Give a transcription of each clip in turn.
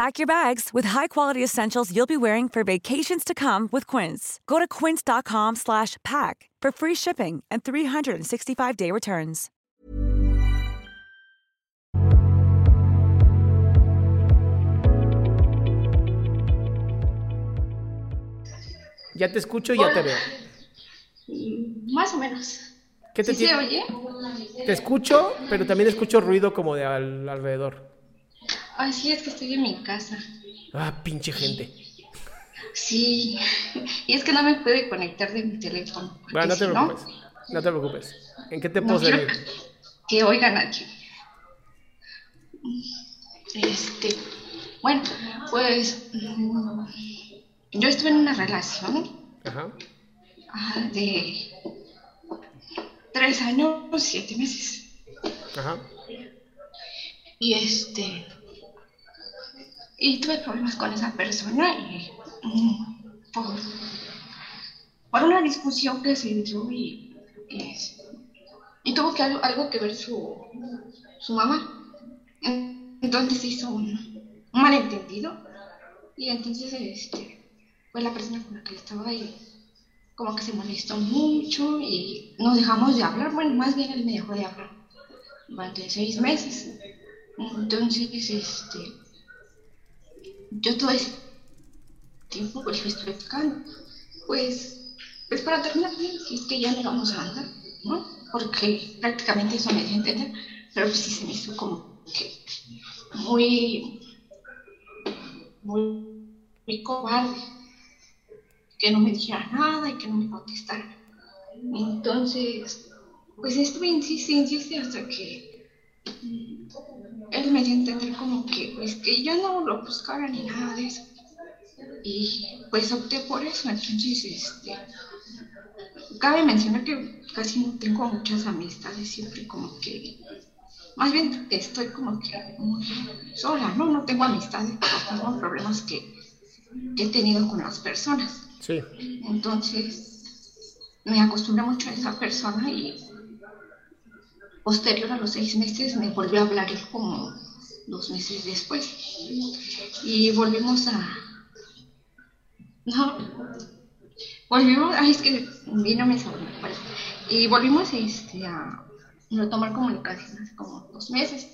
Pack your bags with high-quality essentials you'll be wearing for vacations to come with Quince. Go to quince.com slash pack for free shipping and 365-day returns. Ya te escucho y ya te veo. Más o menos. ¿Qué te ¿Sí se oye? Te escucho, pero también escucho ruido como de al- alrededor. Ay, sí, es que estoy en mi casa. Ah, pinche gente. Sí. Y es que no me pude conectar de mi teléfono. Bueno, no te si preocupes. No te preocupes. ¿En qué te puedo No servir? que oigan aquí. Este, bueno, pues mm, yo estuve en una relación Ajá. ah, de tres años, siete meses. Ajá. Y este, y tuve problemas con esa persona y mm, por, por una discusión que se dio y, tuvo que algo, que ver su, su mamá. Entonces hizo un, un malentendido y entonces este, pues la persona con la que estaba ahí como que se molestó mucho y nos dejamos de hablar, bueno, más bien él me dejó de hablar durante seis meses. Entonces, este, yo todo ese tiempo pues le estuve buscando, pues, pues para terminar si es que ya no vamos a andar, ¿no? Porque prácticamente eso me dio a entender, pero pues sí se me hizo como que muy, muy, muy cobarde, que no me dijera nada y que no me contestara. Entonces, pues estuve insiste, insiste hasta que él me dio a entender como que, pues, que yo no lo buscara ni nada de eso. Y pues opté por eso, entonces, este, cabe mencionar que casi no tengo muchas amistades, siempre como que, más bien estoy como que muy sola, ¿no? No tengo amistades por los mismos problemas que, que he tenido con las personas. Sí. Entonces, me acostumbré mucho a esa persona y posterior a los seis meses me volvió a hablar como dos meses después. Y volvimos a... No, volvimos, ay, es que vino mi sobrino, bueno. y volvimos este, a retomar comunicación hace como dos meses.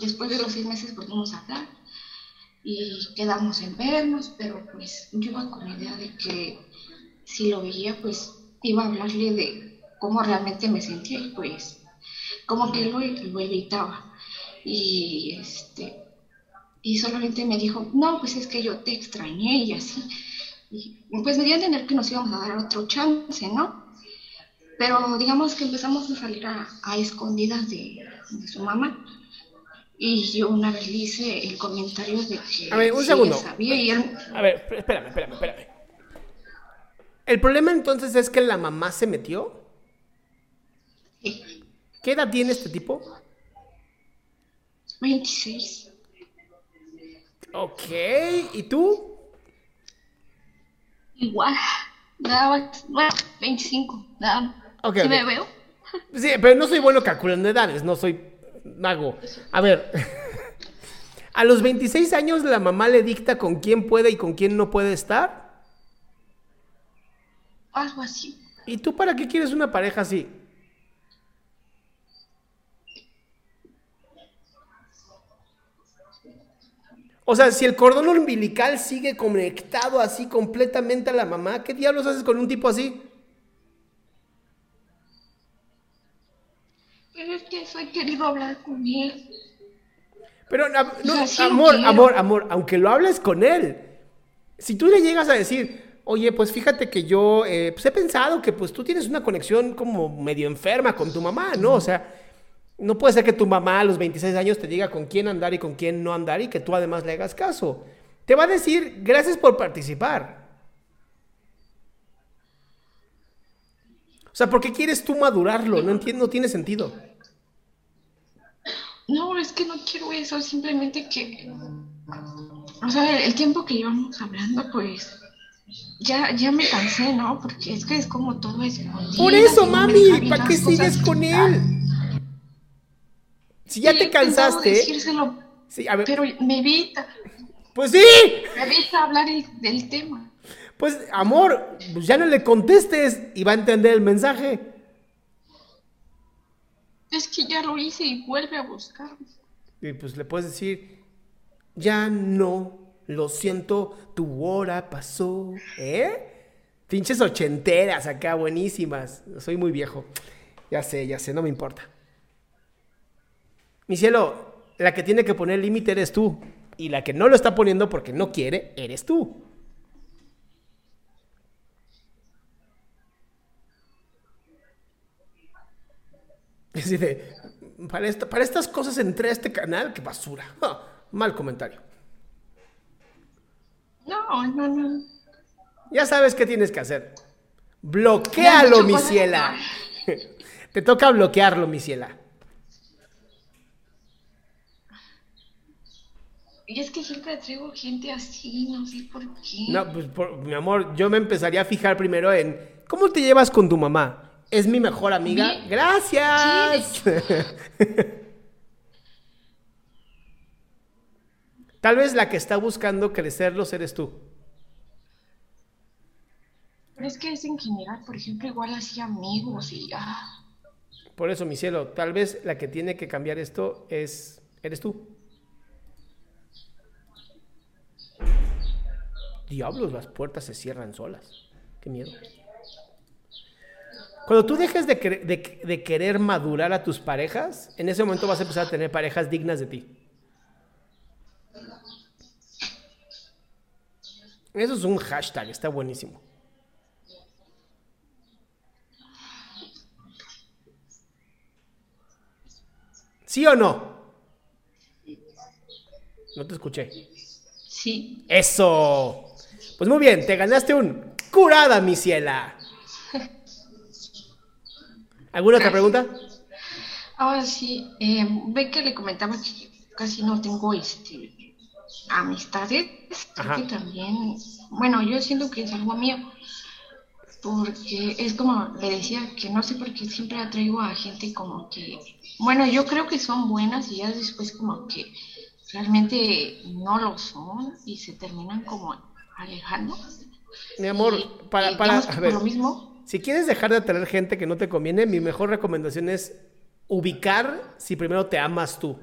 Después de los seis meses volvimos a hablar y quedamos en vernos, pero pues yo iba con la idea de que si lo veía, pues iba a hablarle de cómo realmente me sentía y pues como que lo, lo evitaba. Y este y solamente me dijo, no, pues es que yo te extrañé y así. Y pues me dio a entender que nos íbamos a dar otro chance, ¿no? Pero digamos que empezamos a salir a, a escondidas de, de su mamá. Y yo una vez le hice el comentario de que A ver, un sí, segundo. ella sabía y él, A ver, espérame, espérame, espérame. El problema entonces es que la mamá se metió. sí, ¿Qué edad tiene este tipo? 26. Ok, ¿y tú? Igual, daba, bueno, 25, nada. Ok, ¿Sí ok. me veo? Sí, pero no soy bueno calculando edades, no soy mago. A ver, a los 26 años la mamá le dicta con quién puede y con quién no puede estar. Algo así. ¿Y tú para qué quieres una pareja así? O sea, si el cordón umbilical sigue conectado así completamente a la mamá, ¿qué diablos haces con un tipo así? Pero es que eso he querido hablar con él. Pero, amor, amor, amor, aunque lo hables con él, si tú le llegas a decir, oye, pues fíjate que yo eh, pues he pensado que pues tú tienes una conexión como medio enferma con tu mamá, ¿no? O sea, no puede ser que tu mamá a los 26 años te diga con quién andar y con quién no andar y que tú además le hagas caso. Te va a decir, gracias por participar. O sea, ¿por qué quieres tú madurarlo? No entiendo, no tiene sentido. No, es que no quiero eso, simplemente que, o sea, el tiempo que llevamos hablando, pues, ya, ya me cansé, ¿no? Porque es que es como todo es... Por eso, mami, ¿para qué sigues con él? Si ya te cansaste. Decírselo, sí, a ver. Pero me evita. Pues sí. Me evita hablar del tema. Pues, amor, pues ya no le contestes y va a entender el mensaje. Es que ya lo hice y vuelve a buscarme. Y pues le puedes decir, ya no, lo siento, tu hora pasó. ¿Eh? Pinches ochenteras acá, buenísimas. Soy muy viejo. Ya sé, ya sé, no me importa. Mi cielo, la que tiene que poner límite eres tú. Y la que no lo está poniendo porque no quiere, eres tú. Es decir, para, para estas cosas entré a este canal, qué basura. mal comentario. No, no, no. Ya sabes qué tienes que hacer. Bloquealo, mi ciela. Te toca bloquearlo, mi ciela. Y es que siempre traigo gente así, no sé por qué. No, pues mi amor, yo me empezaría a fijar primero en cómo te llevas con tu mamá. ¿Es mi mejor amiga? Gracias. Tal vez la que está buscando crecerlos eres tú. Pero es que es en general, por ejemplo, igual así amigos y ya. Por eso, mi cielo, tal vez la que tiene que cambiar esto es eres tú. Diablos, las puertas se cierran solas. Qué miedo. Cuando tú dejes de, de, querer madurar a tus parejas, en ese momento vas a empezar a tener parejas dignas de ti. Eso es un hashtag, está buenísimo. ¿Sí o no? No te escuché. Sí. Eso. Pues muy bien, te ganaste un curada, mi ciela. ¿Alguna otra pregunta? Ah, sí. Eh, ve que le comentaba que casi no tengo este amistades. que también, bueno, yo siento que es algo mío. Porque es como le decía que no sé por qué siempre atraigo a gente como que, bueno, yo creo que son buenas y ya después como que realmente no lo son y se terminan como alejando. Mi amor, para, para a ver, lo mismo. si quieres dejar de atraer gente que no te conviene, mi mejor recomendación es ubicar si primero te amas tú.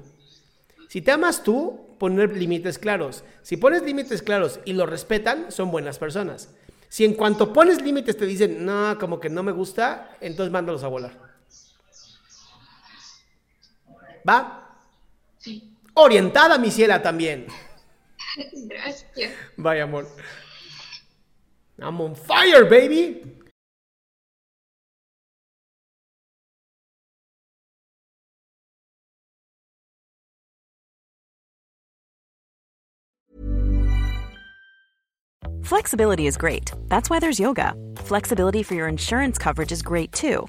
Si te amas tú, poner límites claros. Si pones límites claros y lo respetan, son buenas personas. Si en cuanto pones límites te dicen, no, como que no me gusta, entonces mándalos a volar. ¿Va? Sí. Orientada, mi ciela, también. Gracias. Vaya amor. I'm on fire, baby. Flexibility is great. That's why there's yoga. Flexibility for your insurance coverage is great too.